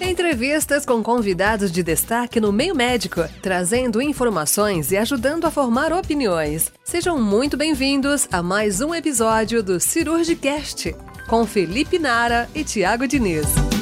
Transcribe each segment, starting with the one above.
Entrevistas com convidados de destaque no meio médico, trazendo informações e ajudando a formar opiniões. Sejam muito bem-vindos a mais um episódio do Cirurgicast, com Felipe Nara e Tiago Diniz.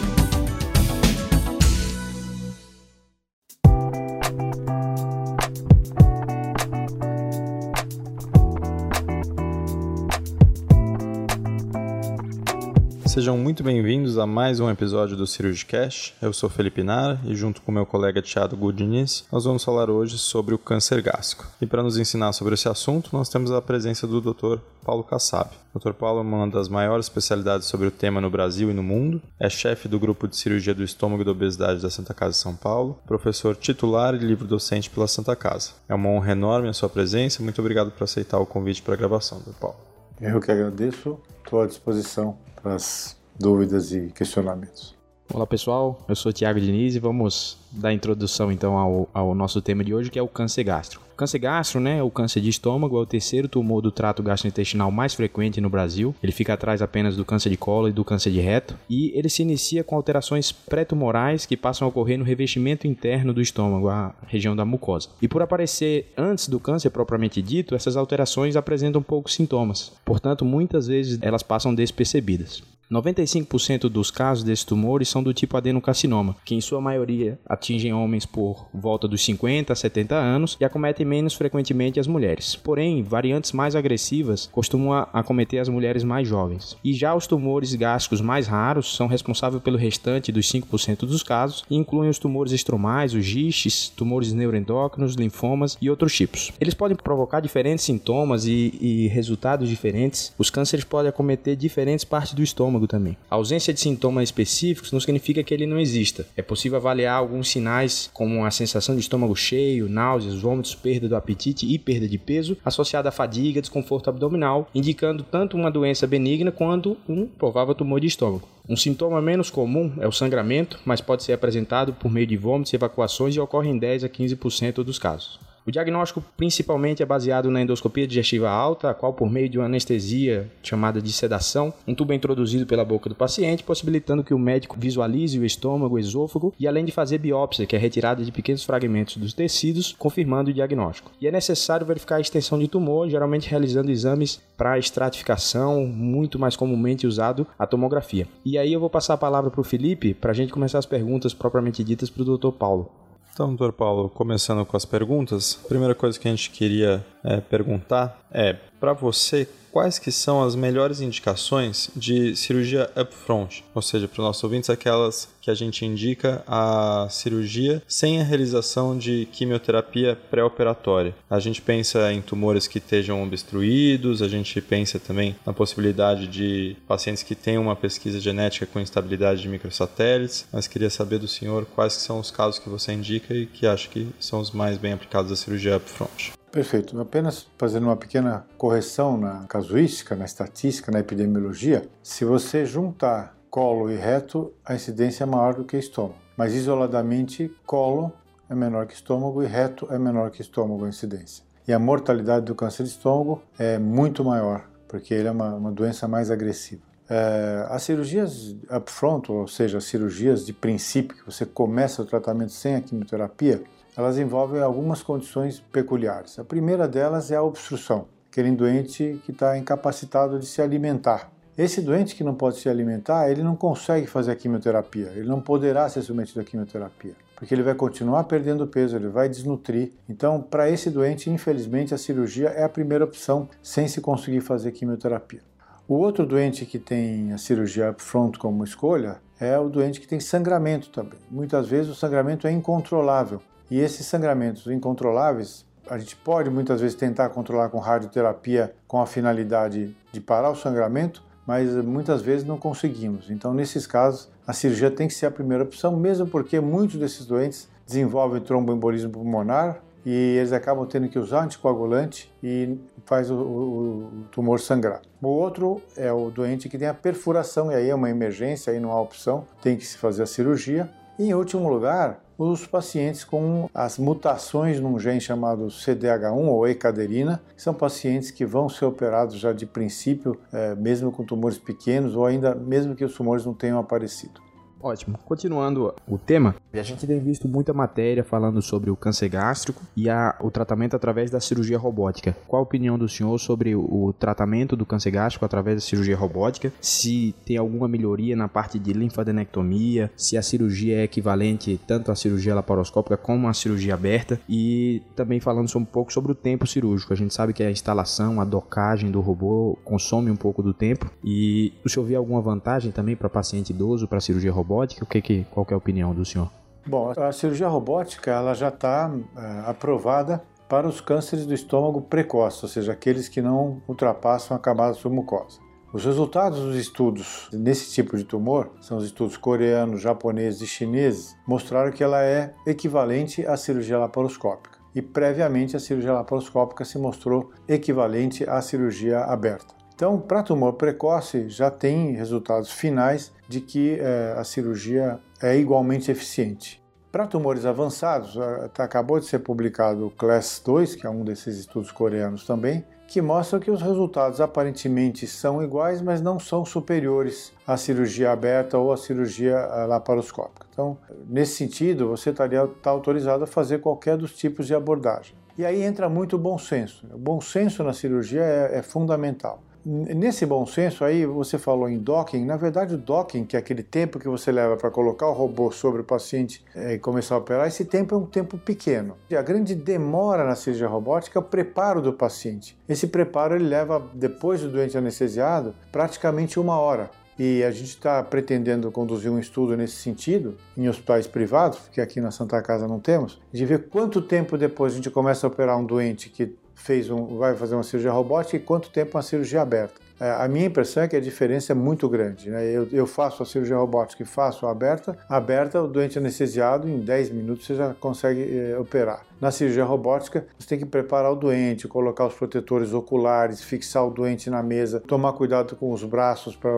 Sejam muito bem-vindos a mais um episódio do Cirurgicast. Eu sou Felipe Nara e junto com meu colega Thiago Gudiniz, nós vamos falar hoje sobre o câncer gástrico. E para nos ensinar sobre esse assunto, nós temos a presença do Dr. Paulo Kassab. Dr. Paulo é uma das maiores especialidades sobre o tema no Brasil e no mundo, é chefe do grupo de cirurgia do estômago e da obesidade da Santa Casa de São Paulo, professor titular e livro docente pela Santa Casa. É uma honra enorme a sua presença. Muito obrigado por aceitar o convite para a gravação, Dr. Paulo. Eu que agradeço, estou à disposição para as dúvidas e questionamentos. Olá pessoal, eu sou Tiago Diniz e vamos dar introdução então ao, ao, nosso tema de hoje que é o câncer gástrico. O câncer gástrico, né, o câncer de estômago, é o terceiro tumor do trato gastrointestinal mais frequente no Brasil. Ele fica atrás apenas do câncer de colo e do câncer de reto. E ele se inicia com alterações pré-tumorais que passam a ocorrer no revestimento interno do estômago, a região da mucosa. E por aparecer antes do câncer propriamente dito, essas alterações apresentam poucos sintomas. Portanto, muitas vezes elas passam despercebidas. 95% dos casos desses tumores são do tipo adenocarcinoma, que em sua maioria atingem homens por volta dos 50 a 70 anos e acometem menos frequentemente as mulheres. Porém, variantes mais agressivas costumam acometer as mulheres mais jovens. E já os tumores gástricos mais raros são responsáveis pelo restante dos 5% dos casos e incluem os tumores estromais, os gistes, tumores neuroendócrinos, linfomas e outros tipos. Eles podem provocar diferentes sintomas e, e resultados diferentes. Os cânceres podem acometer diferentes partes do estômago também. A ausência de sintomas específicos não significa que ele não exista. É possível avaliar alguns sinais, como a sensação de estômago cheio, náuseas, vômitos, perda do apetite e perda de peso, associada à fadiga, desconforto abdominal, indicando tanto uma doença benigna quanto um provável tumor de estômago. Um sintoma menos comum é o sangramento, mas pode ser apresentado por meio de vômitos e evacuações e ocorre em 10 a 15% dos casos. O diagnóstico principalmente é baseado na endoscopia digestiva alta, a qual por meio de uma anestesia chamada de sedação, um tubo é introduzido pela boca do paciente, possibilitando que o médico visualize o estômago, o esôfago e além de fazer biópsia, que é retirada de pequenos fragmentos dos tecidos, confirmando o diagnóstico. E é necessário verificar a extensão de tumor, geralmente realizando exames para estratificação, muito mais comumente usado a tomografia. E aí eu vou passar a palavra para o Felipe para a gente começar as perguntas propriamente ditas para o Dr. Paulo. Então, doutor Paulo, começando com as perguntas, a primeira coisa que a gente queria é, perguntar é, para você, quais que são as melhores indicações de cirurgia upfront? Ou seja, para os nossos ouvintes, aquelas que a gente indica a cirurgia sem a realização de quimioterapia pré-operatória. A gente pensa em tumores que estejam obstruídos, a gente pensa também na possibilidade de pacientes que tenham uma pesquisa genética com instabilidade de microsatélites, mas queria saber do senhor quais são os casos que você indica e que acha que são os mais bem aplicados à cirurgia upfront. Perfeito. Apenas fazendo uma pequena correção na casuística, na estatística, na epidemiologia, se você juntar colo e reto, a incidência é maior do que estômago. Mas isoladamente, colo é menor que estômago e reto é menor que estômago a incidência. E a mortalidade do câncer de estômago é muito maior, porque ele é uma, uma doença mais agressiva. É, as cirurgias upfront, ou seja, as cirurgias de princípio, que você começa o tratamento sem a quimioterapia, elas envolvem algumas condições peculiares. A primeira delas é a obstrução, aquele doente que está incapacitado de se alimentar. Esse doente que não pode se alimentar, ele não consegue fazer a quimioterapia, ele não poderá ser submetido à quimioterapia, porque ele vai continuar perdendo peso, ele vai desnutrir. Então, para esse doente, infelizmente, a cirurgia é a primeira opção sem se conseguir fazer quimioterapia. O outro doente que tem a cirurgia upfront como escolha é o doente que tem sangramento também. Muitas vezes o sangramento é incontrolável e esses sangramentos incontroláveis, a gente pode muitas vezes tentar controlar com radioterapia com a finalidade de parar o sangramento, mas muitas vezes não conseguimos. Então, nesses casos, a cirurgia tem que ser a primeira opção, mesmo porque muitos desses doentes desenvolvem tromboembolismo pulmonar e eles acabam tendo que usar anticoagulante e faz o, o, tumor sangrar. O outro é o doente que tem a perfuração, e aí é uma emergência, aí não há opção, tem que se fazer a cirurgia. E, em último lugar, os pacientes com as mutações num gene chamado CDH1 ou ecaderina, que são pacientes que vão ser operados já de princípio, é, mesmo com tumores pequenos ou ainda mesmo que os tumores não tenham aparecido. Ótimo. Continuando o tema, a gente tem visto muita matéria falando sobre o câncer gástrico e a, o tratamento através da cirurgia robótica. Qual a opinião do senhor sobre o, o tratamento do câncer gástrico através da cirurgia robótica? Se tem alguma melhoria na parte de linfadenectomia, se a cirurgia é equivalente tanto à cirurgia laparoscópica como à cirurgia aberta e também falando um pouco sobre o tempo cirúrgico. A gente sabe que a instalação, a docagem do robô consome um pouco do tempo e o senhor vê alguma vantagem também para paciente idoso, para cirurgia robótica? Robótica? O que, que, qual que é a opinião do senhor? Bom, a cirurgia robótica ela já está é, aprovada para os cânceres do estômago precoce, ou seja, aqueles que não ultrapassam a camada submucosa. Os resultados dos estudos nesse tipo de tumor, são os estudos coreanos, japoneses e chineses, mostraram que ela é equivalente à cirurgia laparoscópica. E previamente a cirurgia laparoscópica se mostrou equivalente à cirurgia aberta. Então, para tumor precoce, já tem resultados finais de que é, a cirurgia é igualmente eficiente. Para tumores avançados, tá, acabou de ser publicado o CLASS 2, que é um desses estudos coreanos também, que mostra que os resultados aparentemente são iguais, mas não são superiores à cirurgia aberta ou à cirurgia laparoscópica. Então, nesse sentido, você estaria tá autorizado a fazer qualquer dos tipos de abordagem. E aí entra muito o bom senso. O bom senso na cirurgia é, é fundamental. Nesse bom senso aí, você falou em docking, na verdade o docking, que é aquele tempo que você leva para colocar o robô sobre o paciente é, e começar a operar, esse tempo é um tempo pequeno. E a grande demora na cirurgia robótica é o preparo do paciente. Esse preparo ele leva, depois do doente anestesiado, praticamente uma hora. E a gente está pretendendo conduzir um estudo nesse sentido em hospitais privados, que aqui na Santa Casa não temos, de ver quanto tempo depois a gente começa a operar um doente que fez um, vai fazer uma cirurgia robótica e quanto tempo uma cirurgia aberta. É, a minha impressão é que a diferença é muito grande. Né? Eu, eu, faço a cirurgia robótica e faço a aberta. Aberta, o doente anestesiado, em 10 minutos você já consegue é, operar. Na cirurgia robótica, você tem que preparar o doente, colocar os protetores oculares, fixar o doente na mesa, tomar cuidado com os braços para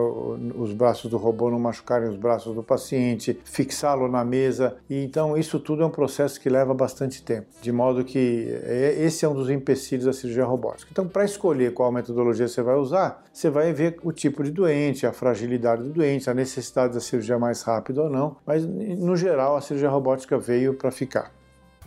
os braços do robô não machucarem os braços do paciente, fixá-lo na mesa. E então isso tudo é um processo que leva bastante tempo, de modo que é, esse é um dos empecilhos da cirurgia robótica. Então, para escolher qual metodologia você vai usar, você vai ver o tipo de doente, a fragilidade do doente, a necessidade da cirurgia mais rápida ou não, mas no geral a cirurgia robótica veio para ficar.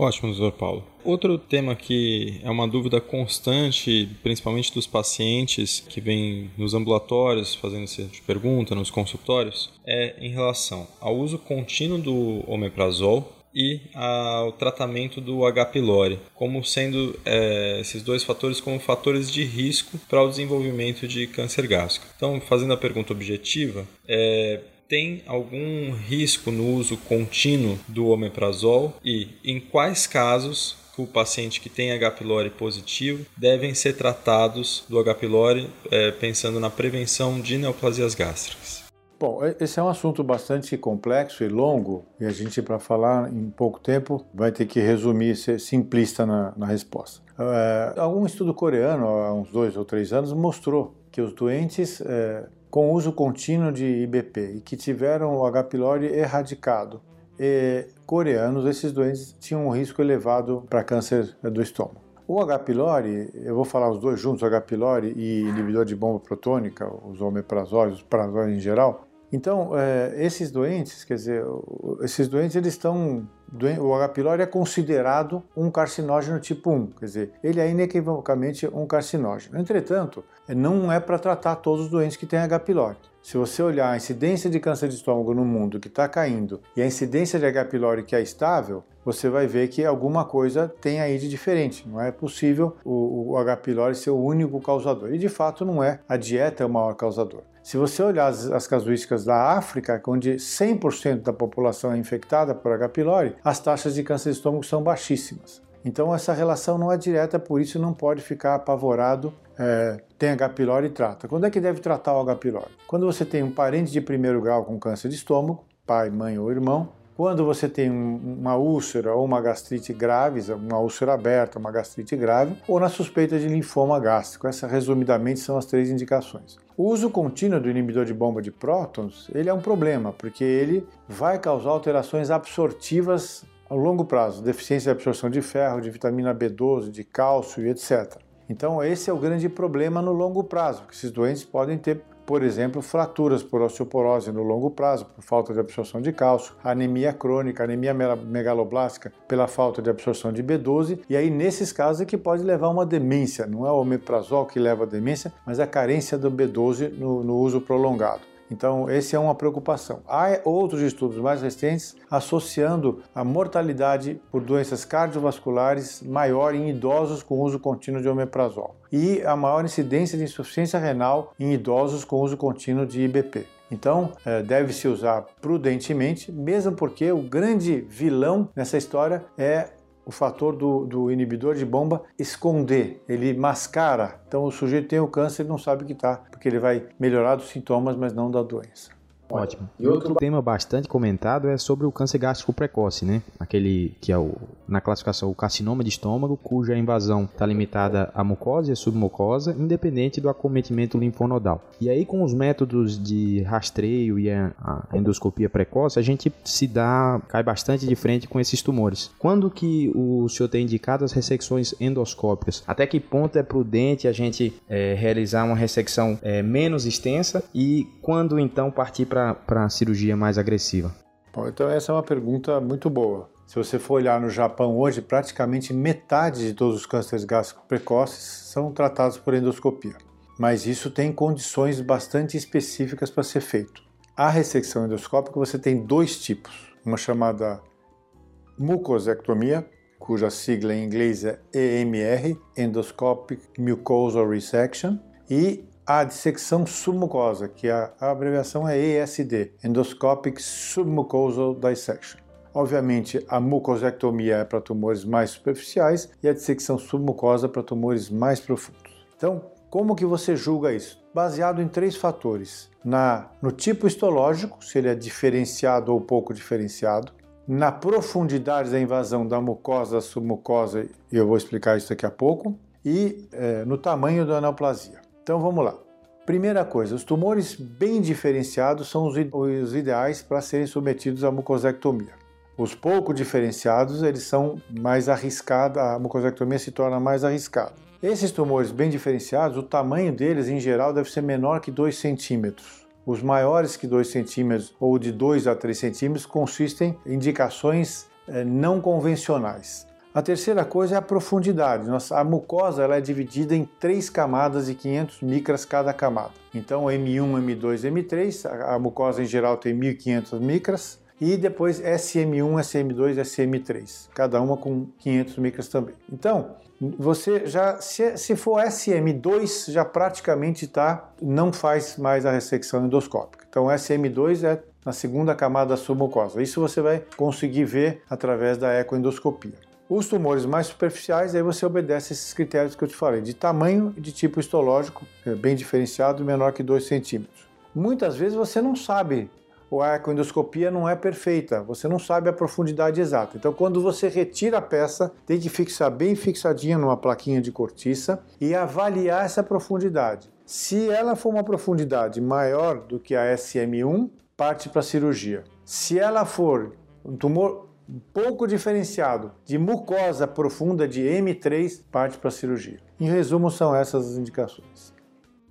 Ótimo, doutor Paulo. Outro tema que é uma dúvida constante, principalmente dos pacientes que vêm nos ambulatórios fazendo essa tipo pergunta, nos consultórios, é em relação ao uso contínuo do omeprazol e ao tratamento do H. pylori, como sendo é, esses dois fatores como fatores de risco para o desenvolvimento de câncer gástrico. Então, fazendo a pergunta objetiva, é, tem algum risco no uso contínuo do omeprazol e em quais casos o paciente que tem H. pylori positivo devem ser tratados do H. pylori é, pensando na prevenção de neoplasias gástricas? Bom, esse é um assunto bastante complexo e longo, e a gente, para falar em pouco tempo, vai ter que resumir, ser simplista na, na resposta. É, algum estudo coreano, há uns dois ou três anos, mostrou que os doentes é, com uso contínuo de IBP e que tiveram o H. pylori erradicado, e, coreanos, esses doentes tinham um risco elevado para câncer do estômago. O H. pylori, eu vou falar os dois juntos, H. pylori e inibidor de bomba protônica, os omeprazóis, os prazóis em geral, então, é, esses doentes, quer dizer, esses doentes eles estão o H. pylori é considerado um carcinógeno tipo 1, quer dizer, ele é inequivocamente um carcinógeno. Entretanto, não é para tratar todos os doentes que têm H. pylori. Se você olhar a incidência de câncer de estômago no mundo que está caindo e a incidência de H. pylori que é estável, você vai ver que alguma coisa tem aí de diferente. Não é possível o, o H. pylori ser o único causador. E de fato não é. A dieta é o maior causador. Se você olhar as, as casuísticas da África, onde 100% da população é infectada por H. pylori, as taxas de câncer de estômago são baixíssimas. Então essa relação não é direta, por isso não pode ficar apavorado. É, tem H. pylori e trata. Quando é que deve tratar o H. pylori? Quando você tem um parente de primeiro grau com câncer de estômago, pai, mãe ou irmão, quando você tem uma úlcera ou uma gastrite grave, uma úlcera aberta, uma gastrite grave, ou na suspeita de linfoma gástrico. Essas, resumidamente, são as três indicações. O uso contínuo do inibidor de bomba de prótons, ele é um problema, porque ele vai causar alterações absortivas a longo prazo, deficiência de absorção de ferro, de vitamina B12, de cálcio e etc. Então esse é o grande problema no longo prazo, porque esses doentes podem ter por exemplo, fraturas por osteoporose no longo prazo, por falta de absorção de cálcio, anemia crônica, anemia megaloblástica pela falta de absorção de B12, e aí nesses casos é que pode levar uma demência. Não é o omeprazol que leva a demência, mas a carência do B12 no, no uso prolongado. Então, essa é uma preocupação. Há outros estudos mais recentes associando a mortalidade por doenças cardiovasculares maior em idosos com uso contínuo de omeprazol e a maior incidência de insuficiência renal em idosos com uso contínuo de IBP. Então, eh, deve-se usar prudentemente, mesmo porque o grande vilão nessa história é o fator do, do, inibidor de bomba esconder, ele mascara. Então o sujeito tem o câncer e não sabe que está, porque ele vai melhorar dos sintomas, mas não da doença. Ótimo. E outro tema bastante comentado é sobre o câncer gástrico precoce, né? Aquele que é o, na classificação o carcinoma de estômago, cuja invasão está limitada à mucosa e à submucosa, independente do acometimento linfonodal. E aí, com os métodos de rastreio e a, endoscopia precoce, a gente se dá, cai bastante de frente com esses tumores. Quando que o senhor tem indicado as ressecções endoscópicas? Até que ponto é prudente a gente é, realizar uma ressecção é, menos extensa e quando então partir para para a cirurgia mais agressiva? Bom, então essa é uma pergunta muito boa. Se você for olhar no Japão hoje, praticamente metade de todos os cânceres gástricos precoces são tratados por endoscopia. Mas isso tem condições bastante específicas para ser feito. A ressecção endoscópica você tem dois tipos, uma chamada mucosectomia, cuja sigla em inglês é EMR, Endoscopic Mucosal Resection, e a dissecção submucosa, que a, abreviação é ESD, Endoscopic Submucosal Dissection. Obviamente, a mucosectomia é para tumores mais superficiais e a dissecção submucosa para tumores mais profundos. Então, como que você julga isso? Baseado em três fatores: na no tipo histológico, se ele é diferenciado ou pouco diferenciado, na profundidade da invasão da mucosa submucosa, e eu vou explicar isso daqui a pouco, e é, no tamanho da neoplasia. Então vamos lá. Primeira coisa, os tumores bem diferenciados são os ideais para serem submetidos à mucosectomia. Os pouco diferenciados, eles são mais arriscados, a mucosectomia se torna mais arriscada. Esses tumores bem diferenciados, o tamanho deles em geral deve ser menor que 2 centímetros. Os maiores que 2 centímetros ou de 2 a 3 centímetros consistem em indicações eh, não convencionais. A terceira coisa é a profundidade. Nossa, a mucosa ela é dividida em três camadas de 500 micras cada camada. Então, M1, M2, M3, a, a mucosa em geral tem 1500 micras, e depois SM1, SM2, SM3, cada uma com 500 micras também. Então, você já se, se for SM2 já praticamente tá não faz mais a ressecção endoscópica. Então SM2 é na segunda camada submucosa. Isso você vai conseguir ver através da ecoendoscopia. Os tumores mais superficiais, aí você obedece esses critérios que eu te falei, de tamanho e de tipo histológico, é bem diferenciado, menor que 2 centímetros. Muitas vezes você não sabe, ou a ecoendoscopia não é perfeita, você não sabe a profundidade exata. Então, quando você retira a peça, tem que fixar bem fixadinha numa plaquinha de cortiça e avaliar essa profundidade. Se ela for uma profundidade maior do que a SM1, parte para a cirurgia. Se ela for um tumor pouco diferenciado de mucosa profunda de M3 parte para a cirurgia. Em resumo, são essas as indicações.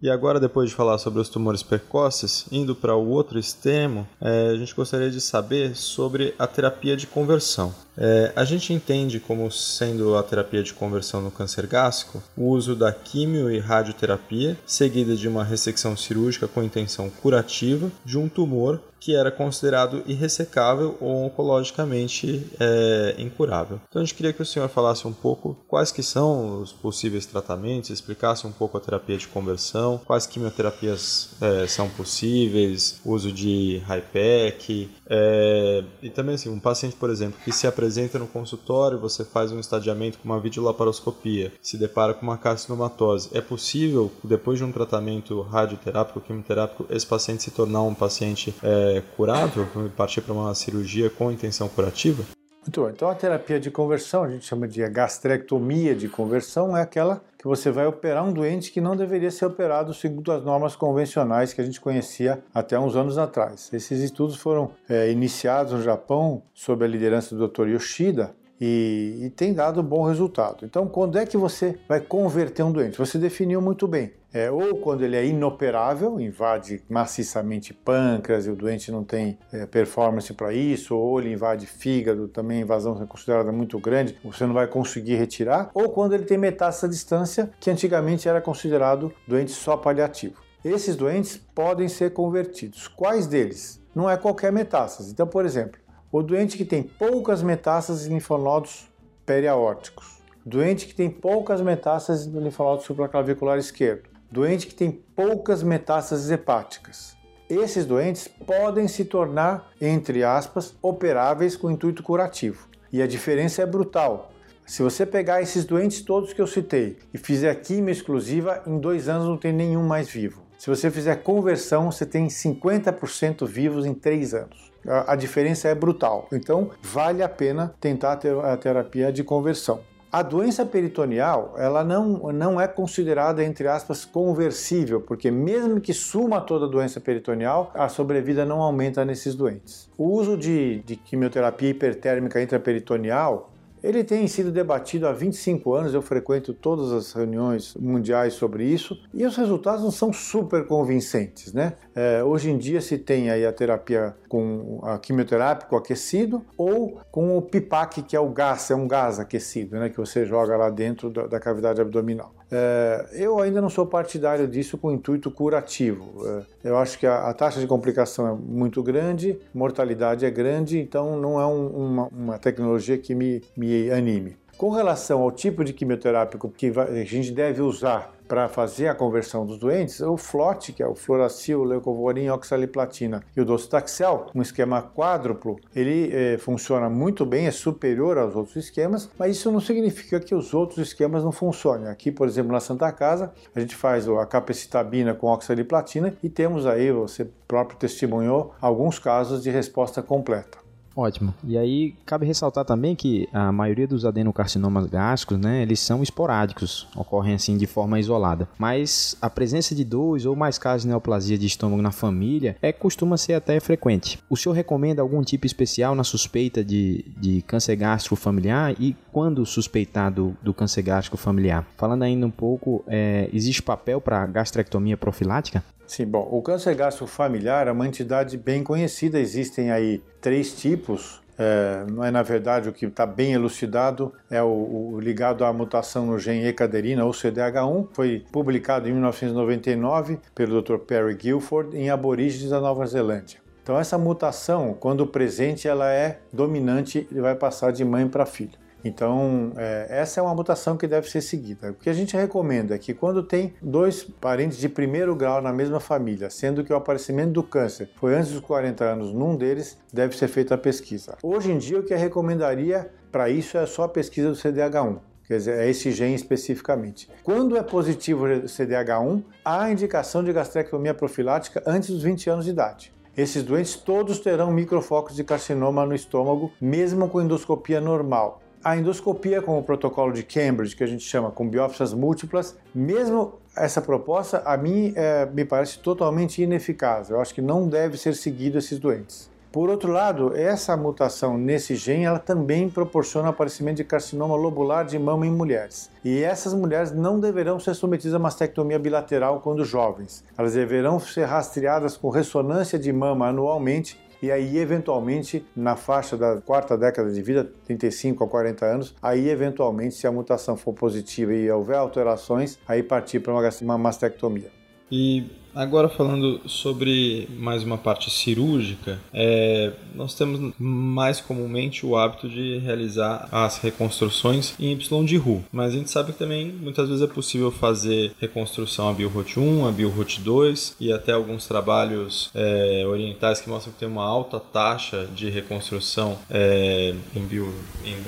E agora, depois de falar sobre os tumores precoces, indo para o outro extremo, é, a gente gostaria de saber sobre a terapia de conversão. É, a gente entende como sendo a terapia de conversão no câncer gástrico o uso da quimio e radioterapia, seguida de uma ressecção cirúrgica com intenção curativa de um tumor que era considerado irressecável ou oncologicamente é, incurável. Então a gente queria que o senhor falasse um pouco quais que são os possíveis tratamentos, explicasse um pouco a terapia de conversão, quais quimioterapias é, são possíveis, uso de HIPEC, é, e também assim, um paciente, por exemplo, que se apresenta no consultório, você faz um estadiamento com uma videolaparoscopia, se depara com uma carcinomatose, é possível, depois de um tratamento radioterápico, quimioterápico, esse paciente se tornar um paciente é, curável, partir para uma cirurgia com intenção curativa? Muito bom. Então a terapia de conversão, a gente chama de gastrectomia de conversão, é aquela que você vai operar um doente que não deveria ser operado segundo as normas convencionais que a gente conhecia até uns anos atrás. Esses estudos foram é, iniciados no Japão sob a liderança do Dr. Yoshida e, e, tem dado bom resultado. Então, quando é que você vai converter um doente? Você definiu muito bem. É, ou quando ele é inoperável, invade maciçamente pâncreas e o doente não tem é, performance para isso, ou ele invade fígado, também invasão é considerada muito grande, você não vai conseguir retirar, ou quando ele tem metástase à distância, que antigamente era considerado doente só paliativo. Esses doentes podem ser convertidos. Quais deles? Não é qualquer metástase. Então, por exemplo, o doente que tem poucas metástases em linfonodos periaórticos, doente que tem poucas metástases no linfonodo supraclavicular esquerdo, doente que tem poucas metástases hepáticas. Esses doentes podem se tornar, entre aspas, operáveis com intuito curativo. E a diferença é brutal. Se você pegar esses doentes todos que eu citei e fizer quimio exclusiva, em dois anos não tem nenhum mais vivo. Se você fizer conversão, você tem 50% vivos em três anos a, diferença é brutal. Então, vale a pena tentar a terapia de conversão. A doença peritoneal, ela não, não é considerada, entre aspas, conversível, porque mesmo que suma toda a doença peritoneal, a sobrevida não aumenta nesses doentes. O uso de, de quimioterapia hipertérmica intraperitoneal ele tem sido debatido há 25 anos, eu frequento todas as reuniões mundiais sobre isso e os resultados não são super convincentes, né? É, hoje em dia se tem aí a terapia com a quimioterápico aquecido ou com o PIPAC, que é o gás, é um gás aquecido, né? Que você joga lá dentro da, da cavidade abdominal. É, eu ainda não sou partidário disso com intuito curativo. É, eu acho que a, taxa de complicação é muito grande, mortalidade é grande, então não é um, uma, uma, tecnologia que me, me anime. Com relação ao tipo de quimioterápico que a gente deve usar para fazer a conversão dos doentes, o FLOT, que é o fluoracil, leucovorin, oxaliplatina e o docetaxel, um esquema quádruplo, ele é, funciona muito bem, é superior aos outros esquemas, mas isso não significa que os outros esquemas não funcionem. Aqui, por exemplo, na Santa Casa, a gente faz a capecitabina com oxaliplatina e temos aí, você próprio testemunhou, alguns casos de resposta completa. Ótimo. E aí cabe ressaltar também que a maioria dos adenocarcinomas gástricos, né, eles são esporádicos, ocorrem assim de forma isolada. Mas a presença de dois ou mais casos de neoplasia de estômago na família é costuma ser até frequente. O senhor recomenda algum tipo especial na suspeita de, de câncer gástrico familiar e quando suspeitar do, do câncer gástrico familiar? Falando ainda um pouco, é, existe papel para gastrectomia profilática? Sim, bom, o câncer gástrico familiar é uma entidade bem conhecida, existem aí três tipos. É na verdade o que está bem elucidado é o, o, ligado à mutação no gene E-caderina ou CDH1, foi publicado em 1999 pelo Dr. Perry Guilford em aborígenes da Nova Zelândia. Então essa mutação, quando presente, ela é dominante e vai passar de mãe para filho. Então, é, essa é uma mutação que deve ser seguida. O que a gente recomenda é que quando tem dois parentes de primeiro grau na mesma família, sendo que o aparecimento do câncer foi antes dos 40 anos num deles, deve ser feita a pesquisa. Hoje em dia, o que eu recomendaria para isso é só a pesquisa do CDH1. Quer dizer, é esse gene especificamente. Quando é positivo o CDH1, há indicação de gastrectomia profilática antes dos 20 anos de idade. Esses doentes todos terão microfocos de carcinoma no estômago, mesmo com endoscopia normal. A endoscopia com o protocolo de Cambridge, que a gente chama com biópsias múltiplas, mesmo essa proposta, a mim é, me parece totalmente ineficaz. Eu acho que não deve ser seguido esses doentes. Por outro lado, essa mutação nesse gene ela também proporciona o aparecimento de carcinoma lobular de mama em mulheres. E essas mulheres não deverão ser submetidas a mastectomia bilateral quando jovens. Elas deverão ser rastreadas com ressonância de mama anualmente e aí eventualmente na faixa da quarta década de vida, 35 a 40 anos, aí eventualmente se a mutação for positiva e houver alterações, aí partir para uma mastectomia. E Agora falando sobre mais uma parte cirúrgica, é, nós temos mais comumente o hábito de realizar as reconstruções em Y de RU, mas a gente sabe que também muitas vezes é possível fazer reconstrução a BioRot 1, a BioRot 2 e até alguns trabalhos é, orientais que mostram que tem uma alta taxa de reconstrução é, em, bio, em.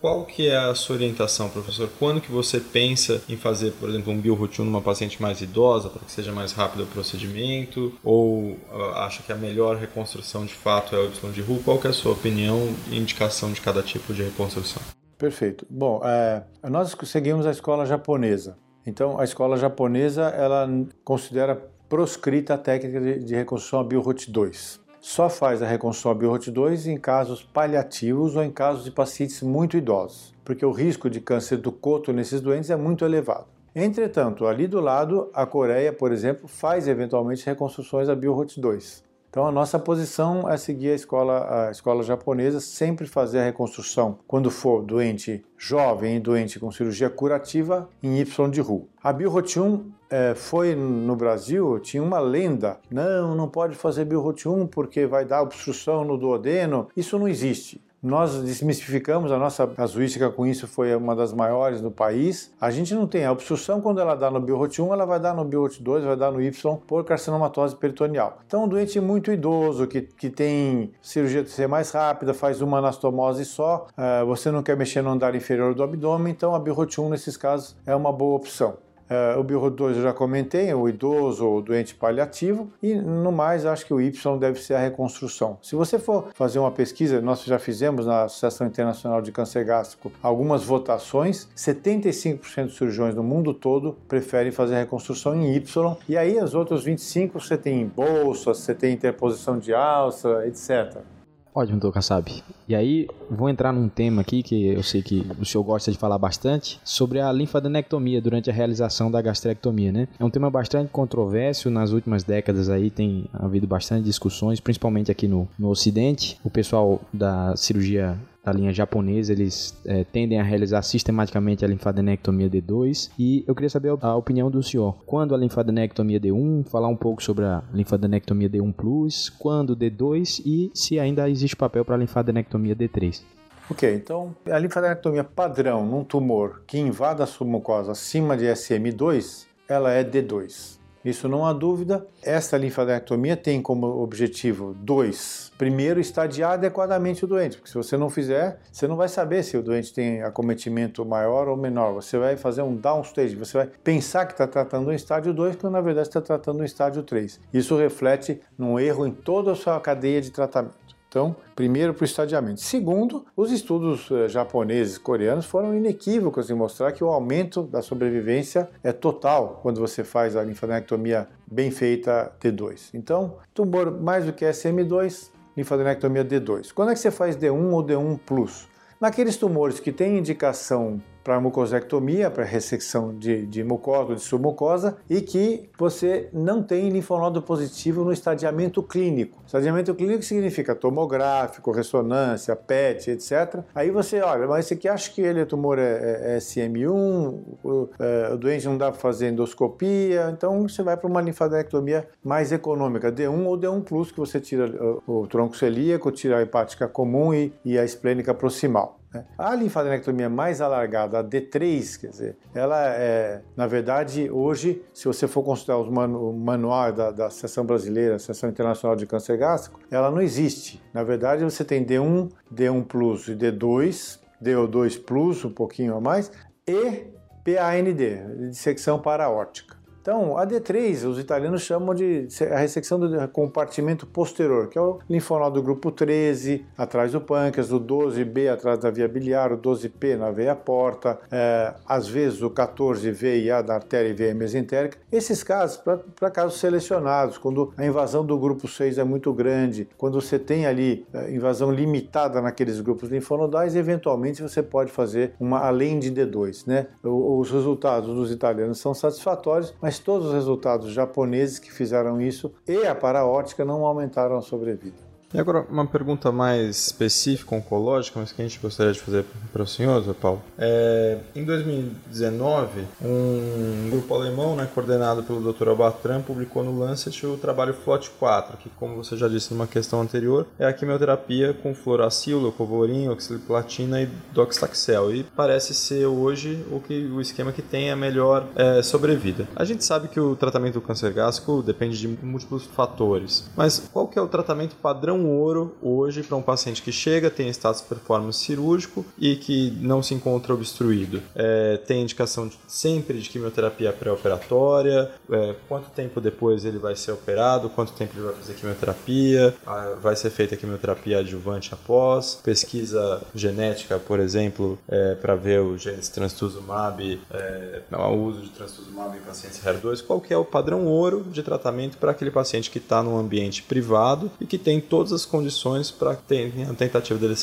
Qual que é a sua orientação, professor? Quando que você pensa em fazer, por exemplo, um BioRot 1 numa paciente mais idosa para que seja mais rápido rápido o procedimento ou uh, acha que a melhor reconstrução de fato é o Y de RU? Qual é a sua opinião e indicação de cada tipo de reconstrução? Perfeito. Bom, é, nós seguimos a escola japonesa. Então, a escola japonesa ela considera proscrita a técnica de, de reconstrução a BioRot 2. só faz a reconstrução BROT2 em casos paliativos ou em casos de pacientes muito idosos, porque o risco de câncer do coto nesses doentes é muito elevado. Entretanto, ali do lado, a Coreia, por exemplo, faz eventualmente reconstruções da BioROT2. Então a nossa posição é seguir a escola, a escola japonesa, sempre fazer a reconstrução quando for doente jovem e doente com cirurgia curativa em Y de RU. A BioROT1 é, foi no Brasil, tinha uma lenda, não, não pode fazer BioROT1 porque vai dar obstrução no duodeno. Isso não existe. Nós desmistificamos, a nossa casuística com isso foi uma das maiores no país. A gente não tem a obstrução quando ela dá no BioROT 1, ela vai dar no BioROT 2, vai dar no Y por carcinomatose peritoneal. Então, um doente muito idoso que, que tem cirurgia de ser mais rápida, faz uma anastomose só, uh, você não quer mexer no andar inferior do abdômen, então a BioROT 1 nesses casos é uma boa opção. Uh, o BioRO2 eu já comentei, o idoso ou doente paliativo, e no mais acho que o Y deve ser a reconstrução. Se você for fazer uma pesquisa, nós já fizemos na Associação Internacional de Câncer Gástrico algumas votações, 75% dos cirurgiões no mundo todo preferem fazer a reconstrução em Y, e aí os outros 25% você tem bolsa, você tem interposição de alça, etc. Ótimo, doutor Kassab. E aí, vou entrar num tema aqui que eu sei que o senhor gosta de falar bastante, sobre a linfadenectomia durante a realização da gastrectomia, né? É um tema bastante controverso, nas últimas décadas aí tem havido bastante discussões, principalmente aqui no, no Ocidente. O pessoal da cirurgia da linha japonesa, eles é, tendem a realizar sistematicamente a linfadenectomia D2 e eu queria saber a opinião do senhor. Quando a linfadenectomia D1, falar um pouco sobre a linfadenectomia D1 Plus, quando D2 e se ainda existe papel para a linfadenectomia D3. Ok, então a linfadenectomia padrão num tumor que invada a sua mucosa acima de SM2, ela é D2. Isso não há dúvida. Esta linfadenectomia tem como objetivo dois. Primeiro, estadiar adequadamente o doente, porque se você não fizer, você não vai saber se o doente tem acometimento maior ou menor. Você vai fazer um downstage, você vai pensar que está tratando um estádio 2, quando na verdade está tratando um estádio 3. Isso reflete num erro em toda a sua cadeia de tratamento. Então, primeiro para o estadiamento. Segundo, os estudos eh, japoneses, coreanos foram inequívocos em mostrar que o aumento da sobrevivência é total quando você faz a linfadenectomia bem feita D2. Então, tumor mais do que SM2, linfadenectomia D2. Quando é que você faz D1 ou D1 plus? Naqueles tumores que têm indicação para mucosectomia, para ressecção de, de mucosa de submucosa, e que você não tem linfonodo positivo no estadiamento clínico. Estadiamento clínico significa tomográfico, ressonância, PET, etc. Aí você, olha, mas esse aqui acha que ele é tumor é, é, é SM1, o, é, o, doente não dá para fazer endoscopia, então você vai para uma linfadenectomia mais econômica, D1 ou D1+, plus, que você tira o, o tronco celíaco, tira a hepática comum e, e a esplênica proximal. Né? A linfadenectomia mais alargada, a D3, quer dizer, ela é, na verdade, hoje, se você for consultar os manu, o manual da, da Associação Brasileira, Associação Internacional de Câncer Gástrico, ela não existe. Na verdade, você tem D1, D1 Plus e D2, DO2 Plus, um pouquinho a mais, e PAND, dissecção paraórtica. Então, a D3, os italianos chamam de a ressecção do compartimento posterior, que é o linfonodo do grupo 13, atrás do pâncreas, o 12B atrás da via biliar, o 12P na veia porta, é, às vezes o 14V e A da artéria e veia mesentérica. Esses casos, para casos selecionados, quando a invasão do grupo 6 é muito grande, quando você tem ali é, invasão limitada naqueles grupos linfonodais, eventualmente você pode fazer uma além de D2, né? Os resultados dos italianos são satisfatórios, mas todos os resultados japoneses que fizeram isso e a paraótica não aumentaram a sobrevida. E agora uma pergunta mais específica, oncológica, mas que a gente gostaria de fazer para o senhor, Zé Paulo. É, em 2019, um grupo alemão, né, coordenado pelo Dr. Abatran, publicou no Lancet o trabalho FLOT 4, que, como você já disse numa questão anterior, é a quimioterapia com fluoracil, leucovorin, oxaliplatina e doxtaxel. E parece ser hoje o, que, o esquema que tem a melhor é, sobrevida. A gente sabe que o tratamento do câncer gástrico depende de múltiplos fatores, mas qual que é o tratamento padrão padrão ouro hoje para um paciente que chega, tem status performance cirúrgico e que não se encontra obstruído. É, tem indicação de, sempre de quimioterapia pré-operatória, é, quanto tempo depois ele vai ser operado, quanto tempo ele vai fazer quimioterapia, vai ser feita quimioterapia adjuvante após, pesquisa genética, por exemplo, é, para ver o genes trastuzumab, é, o uso de trastuzumab em pacientes HER2, qual que é o padrão ouro de tratamento para aquele paciente que está num ambiente privado e que tem todas as condições para ter a tentativa dele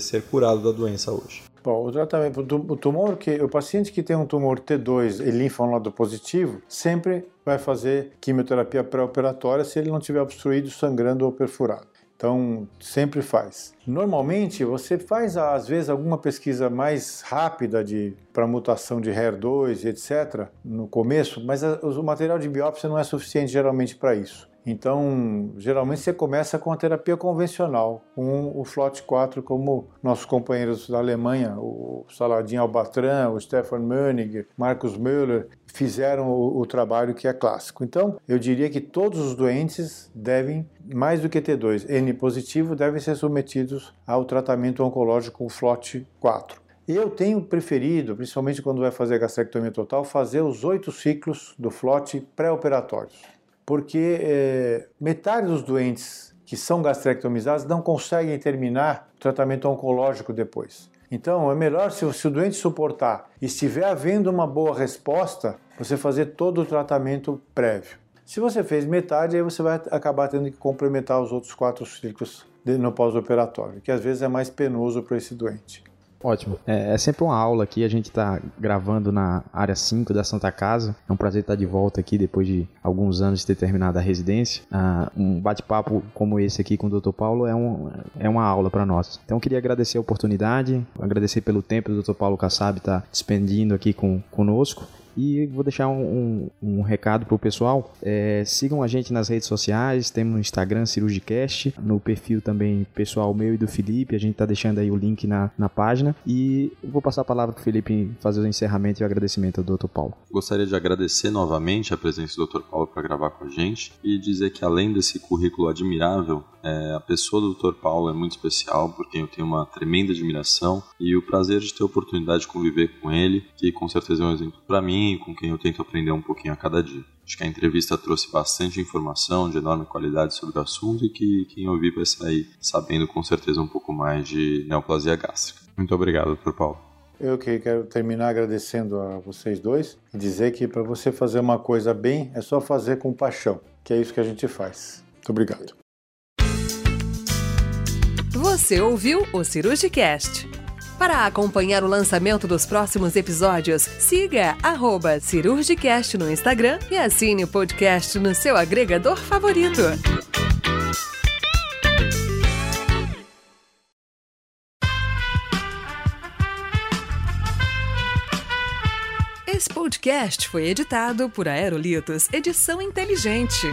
ser curado da doença hoje. Bom, o tratamento do tumor que o paciente que tem um tumor T2 e linfonodo positivo sempre vai fazer quimioterapia pré-operatória se ele não tiver obstruído, sangrando ou perfurado. Então, sempre faz. Normalmente, você faz, às vezes, alguma pesquisa mais rápida para mutação de HER2 etc., no começo, mas a, o material de biópsia não é suficiente geralmente para isso. Então, geralmente você começa com a terapia convencional, com o FLOT4, como nossos companheiros da Alemanha, o Saladin Albatran, o Stefan Mönig, Markus Müller, fizeram o, o, trabalho que é clássico. Então, eu diria que todos os doentes devem, mais do que T2, N positivo, devem ser submetidos ao tratamento oncológico com FLOT4. Eu tenho preferido, principalmente quando vai fazer gastrectomia total, fazer os oito ciclos do FLOT pré-operatórios porque é, metade dos doentes que são gastrectomizados não conseguem terminar o tratamento oncológico depois. Então, é melhor, se, se o doente suportar e estiver havendo uma boa resposta, você fazer todo o tratamento prévio. Se você fez metade, aí você vai acabar tendo que complementar os outros quatro ciclos no pós-operatório, que às vezes é mais penoso para esse doente. Ótimo. É, é, sempre uma aula aqui. A gente está gravando na área 5 da Santa Casa. É um prazer estar de volta aqui depois de alguns anos de ter terminado a residência. Ah, um bate-papo como esse aqui com o Dr. Paulo é, um, é uma aula para nós. Então, queria agradecer a oportunidade, agradecer pelo tempo que o Dr. Paulo Kassab está despendendo aqui com, conosco. E vou deixar um, um, um recado pro pessoal. É, sigam a gente nas redes sociais, temos no Instagram Cirurgicast, no perfil também pessoal meu e do Felipe, a gente tá deixando aí o link na, na página. E vou passar a palavra pro Felipe fazer o encerramento e o agradecimento ao Dr. Paulo. Gostaria de agradecer novamente a presença do Dr. Paulo para gravar com a gente e dizer que além desse currículo admirável, é, a pessoa do Dr. Paulo é muito especial, por quem eu tenho uma tremenda admiração e o prazer de ter a oportunidade de conviver com ele, que com certeza é um exemplo para mim e com quem eu tento aprender um pouquinho a cada dia. Acho que a entrevista trouxe bastante informação de enorme qualidade sobre o assunto e que quem ouvir vai sair sabendo com certeza um pouco mais de neoplasia gástrica. Muito obrigado, Dr. Paulo. Eu que quero terminar agradecendo a vocês dois e dizer que para você fazer uma coisa bem é só fazer com paixão, que é isso que a gente faz. Muito obrigado. Você ouviu o Cirurgicast. Para acompanhar o lançamento dos próximos episódios, siga Cirurgicast no Instagram e assine o podcast no seu agregador favorito. Esse podcast foi editado por Aerolitos Edição Inteligente.